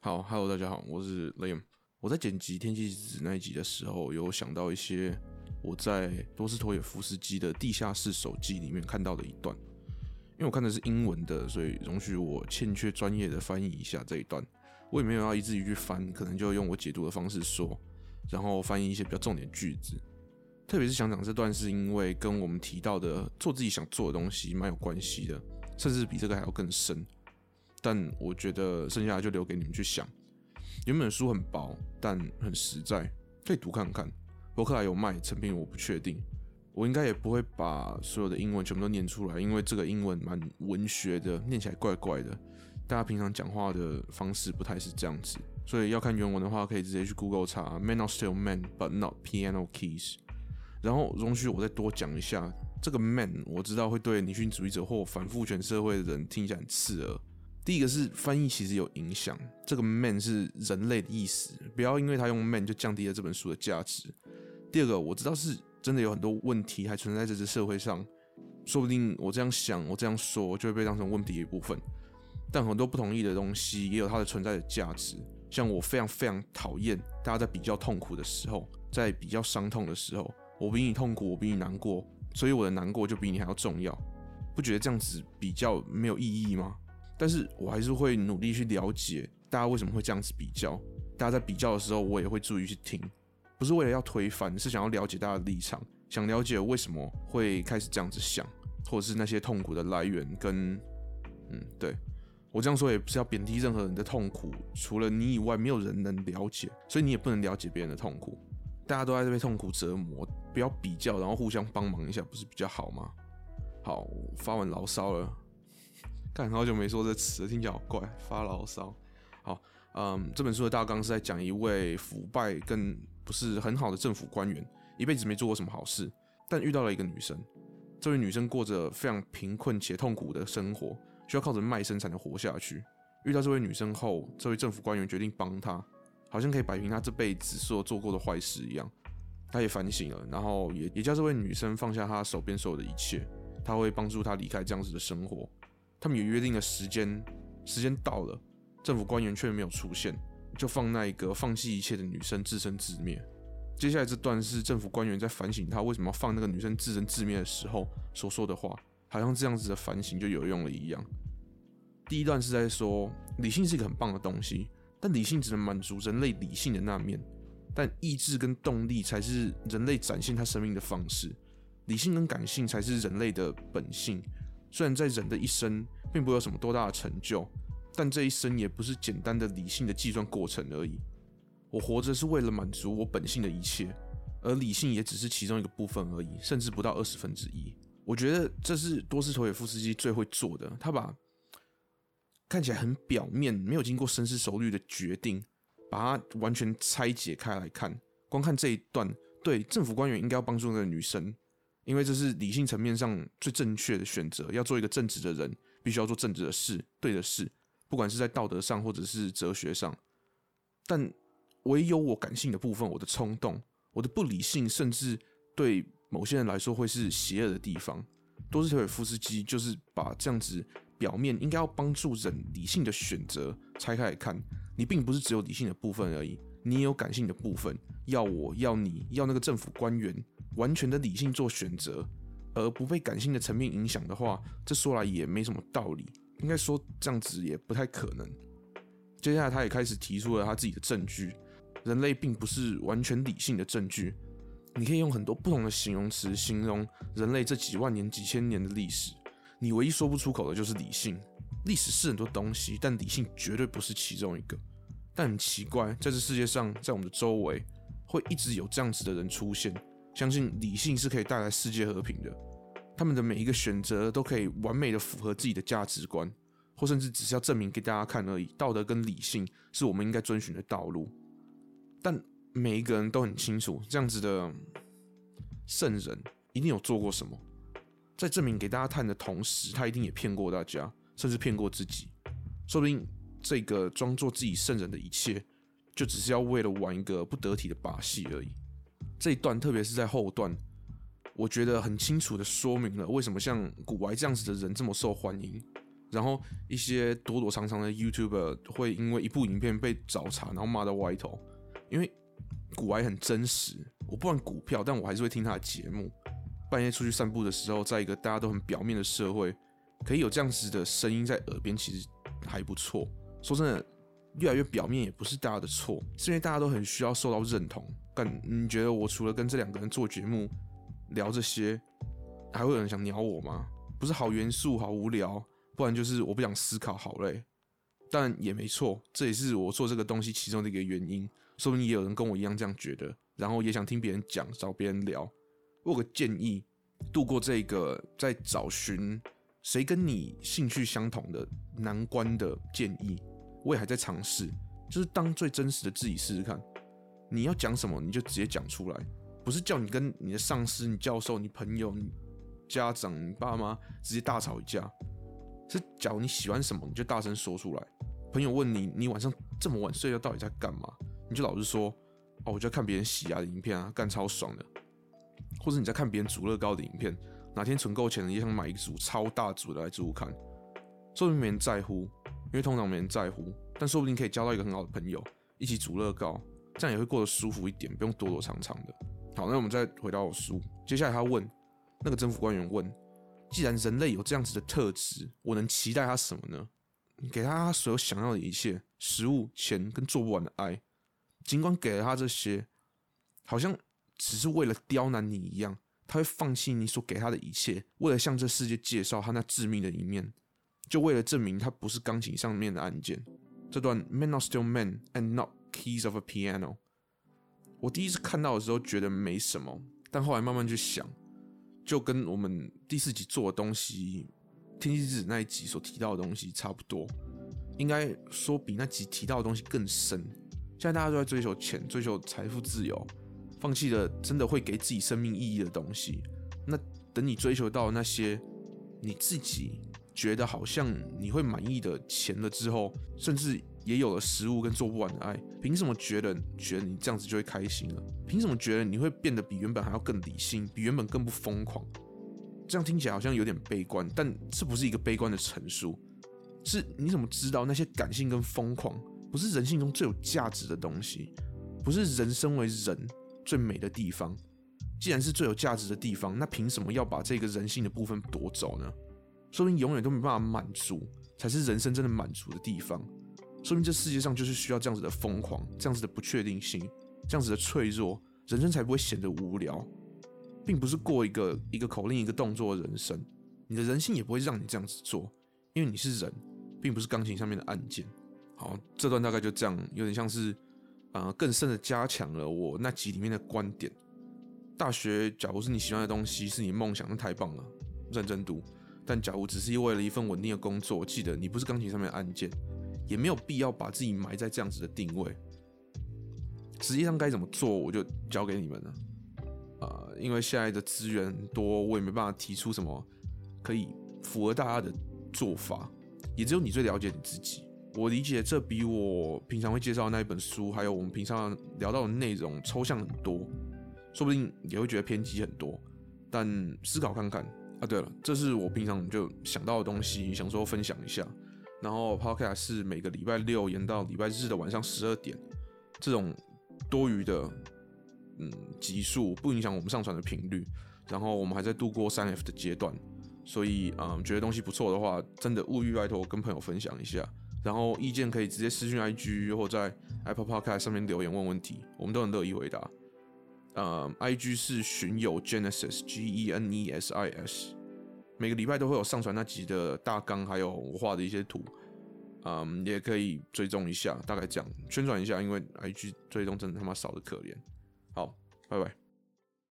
好，Hello，大家好，我是 Liam。我在剪辑《天气之子》那一集的时候，有想到一些我在多斯托耶夫斯基的《地下室手记》里面看到的一段。因为我看的是英文的，所以容许我欠缺专业的翻译一下这一段。我也没有要一字一句翻，可能就用我解读的方式说，然后翻译一些比较重点句子。特别是想讲这段，是因为跟我们提到的做自己想做的东西蛮有关系的，甚至比这个还要更深。但我觉得剩下的就留给你们去想。原本书很薄，但很实在，可以读看看。博客来有卖，成品我不确定。我应该也不会把所有的英文全部都念出来，因为这个英文蛮文学的，念起来怪怪的。大家平常讲话的方式不太是这样子，所以要看原文的话，可以直接去 Google 查 “Men are still man but not piano keys”。然后容许我再多讲一下，这个 "man" 我知道会对女性主义者或反父权社会的人听起来很刺耳。第一个是翻译其实有影响，这个 man 是人类的意思，不要因为他用 man 就降低了这本书的价值。第二个我知道是真的有很多问题还存在在这社会上，说不定我这样想，我这样说就会被当成问题的一部分。但很多不同意的东西也有它的存在的价值，像我非常非常讨厌大家在比较痛苦的时候，在比较伤痛的时候，我比你痛苦，我比你难过，所以我的难过就比你还要重要，不觉得这样子比较没有意义吗？但是我还是会努力去了解大家为什么会这样子比较。大家在比较的时候，我也会注意去听，不是为了要推翻，是想要了解大家的立场，想了解为什么会开始这样子想，或者是那些痛苦的来源跟……嗯，对，我这样说也不是要贬低任何人的痛苦，除了你以外，没有人能了解，所以你也不能了解别人的痛苦。大家都在这被痛苦折磨，不要比较，然后互相帮忙一下，不是比较好吗？好，发完牢骚了。看，好久没说这词，听起来好怪。发牢骚。好，嗯，这本书的大纲是在讲一位腐败跟不是很好的政府官员，一辈子没做过什么好事，但遇到了一个女生。这位女生过着非常贫困且痛苦的生活，需要靠着卖身才能活下去。遇到这位女生后，这位政府官员决定帮她，好像可以摆平她这辈子所做过的坏事一样。他也反省了，然后也也叫这位女生放下她手边所有的一切，他会帮助她离开这样子的生活。他们有约定的时间，时间到了，政府官员却没有出现，就放那一个放弃一切的女生自生自灭。接下来这段是政府官员在反省他为什么要放那个女生自生自灭的时候所说的话，好像这样子的反省就有用了一样。第一段是在说，理性是一个很棒的东西，但理性只能满足人类理性的那面，但意志跟动力才是人类展现他生命的方式，理性跟感性才是人类的本性。虽然在人的一生并不有什么多大的成就，但这一生也不是简单的理性的计算过程而已。我活着是为了满足我本性的一切，而理性也只是其中一个部分而已，甚至不到二十分之一。我觉得这是多斯托耶夫斯基最会做的，他把看起来很表面、没有经过深思熟虑的决定，把它完全拆解开来看。光看这一段，对政府官员应该要帮助那个女生。因为这是理性层面上最正确的选择。要做一个正直的人，必须要做正直的事，对的事，不管是在道德上或者是哲学上。但唯有我感性的部分，我的冲动，我的不理性，甚至对某些人来说会是邪恶的地方。多斯托耶夫斯基就是把这样子表面应该要帮助人理性的选择拆开来看，你并不是只有理性的部分而已，你也有感性的部分。要我要你要那个政府官员。完全的理性做选择，而不被感性的层面影响的话，这说来也没什么道理。应该说这样子也不太可能。接下来，他也开始提出了他自己的证据：人类并不是完全理性的证据。你可以用很多不同的形容词形容人类这几万年、几千年的历史，你唯一说不出口的就是理性。历史是很多东西，但理性绝对不是其中一个。但很奇怪，在这世界上，在我们的周围，会一直有这样子的人出现。相信理性是可以带来世界和平的，他们的每一个选择都可以完美的符合自己的价值观，或甚至只是要证明给大家看而已。道德跟理性是我们应该遵循的道路，但每一个人都很清楚，这样子的圣人一定有做过什么，在证明给大家看的同时，他一定也骗过大家，甚至骗过自己。说不定这个装作自己圣人的一切，就只是要为了玩一个不得体的把戏而已。这一段，特别是在后段，我觉得很清楚的说明了为什么像古埃这样子的人这么受欢迎。然后一些躲躲藏藏的 YouTuber 会因为一部影片被找茬，然后骂到歪头。因为股癌很真实，我不玩股票，但我还是会听他的节目。半夜出去散步的时候，在一个大家都很表面的社会，可以有这样子的声音在耳边，其实还不错。说真的，越来越表面也不是大家的错，是因为大家都很需要受到认同。但你觉得我除了跟这两个人做节目聊这些，还会有人想鸟我吗？不是好元素、好无聊，不然就是我不想思考、好累。但也没错，这也是我做这个东西其中的一个原因。说不定也有人跟我一样这样觉得，然后也想听别人讲，找别人聊。我有个建议，度过这个在找寻谁跟你兴趣相同的难关的建议，我也还在尝试，就是当最真实的自己试试看。你要讲什么，你就直接讲出来，不是叫你跟你的上司、你教授、你朋友、你家长、你爸妈直接大吵一架。是，假如你喜欢什么，你就大声说出来。朋友问你，你晚上这么晚睡觉到底在干嘛？你就老实说，哦，我就在看别人洗牙的影片啊，干超爽的。或者你在看别人组乐高的影片，哪天存够钱了也想买一组超大组的来组看，说不定没人在乎，因为通常没人在乎，但说不定可以交到一个很好的朋友，一起组乐高，这样也会过得舒服一点，不用躲躲藏藏的。好，那我们再回到书，接下来他问那个政府官员问，既然人类有这样子的特质，我能期待他什么呢？给他他所有想要的一切，食物、钱跟做不完的爱。尽管给了他这些，好像只是为了刁难你一样，他会放弃你所给他的一切，为了向这世界介绍他那致命的一面，就为了证明他不是钢琴上面的按键。这段 Men are still man, and not keys of a piano。我第一次看到的时候觉得没什么，但后来慢慢去想，就跟我们第四集做的东西，天气之子那一集所提到的东西差不多，应该说比那集提到的东西更深。现在大家都在追求钱，追求财富自由，放弃了真的会给自己生命意义的东西。那等你追求到那些你自己觉得好像你会满意的钱了之后，甚至也有了食物跟做不完的爱，凭什么觉得觉得你这样子就会开心了？凭什么觉得你会变得比原本还要更理性，比原本更不疯狂？这样听起来好像有点悲观，但这不是一个悲观的陈述，是你怎么知道那些感性跟疯狂？不是人性中最有价值的东西，不是人身为人最美的地方。既然是最有价值的地方，那凭什么要把这个人性的部分夺走呢？说明永远都没办法满足，才是人生真的满足的地方。说明这世界上就是需要这样子的疯狂，这样子的不确定性，这样子的脆弱，人生才不会显得无聊。并不是过一个一个口令一个动作的人生，你的人性也不会让你这样子做，因为你是人，并不是钢琴上面的按键。好，这段大概就这样，有点像是，呃，更深的加强了我那集里面的观点。大学，假如是你喜欢的东西，是你梦想，那太棒了，认真读。但假如只是为了一份稳定的工作，记得你不是钢琴上面的按键，也没有必要把自己埋在这样子的定位。实际上该怎么做，我就交给你们了。啊、因为现在的资源多，我也没办法提出什么可以符合大家的做法，也只有你最了解你自己。我理解这比我平常会介绍那一本书，还有我们平常聊到的内容抽象很多，说不定也会觉得偏激很多。但思考看看啊，对了，这是我平常就想到的东西，想说分享一下。然后 Podcast 是每个礼拜六延到礼拜日的晚上十二点，这种多余的嗯集数不影响我们上传的频率。然后我们还在度过三 F 的阶段，所以嗯，觉得东西不错的话，真的务必拜托跟朋友分享一下。然后意见可以直接私讯 IG 或在 Apple Podcast 上面留言问问题，我们都很乐意回答。呃，IG 是寻友 Genesis G E N E S I S，每个礼拜都会有上传那集的大纲，还有我画的一些图，嗯，也可以追踪一下，大概这样宣传一下，因为 IG 追踪真的他妈少的可怜。好，拜拜。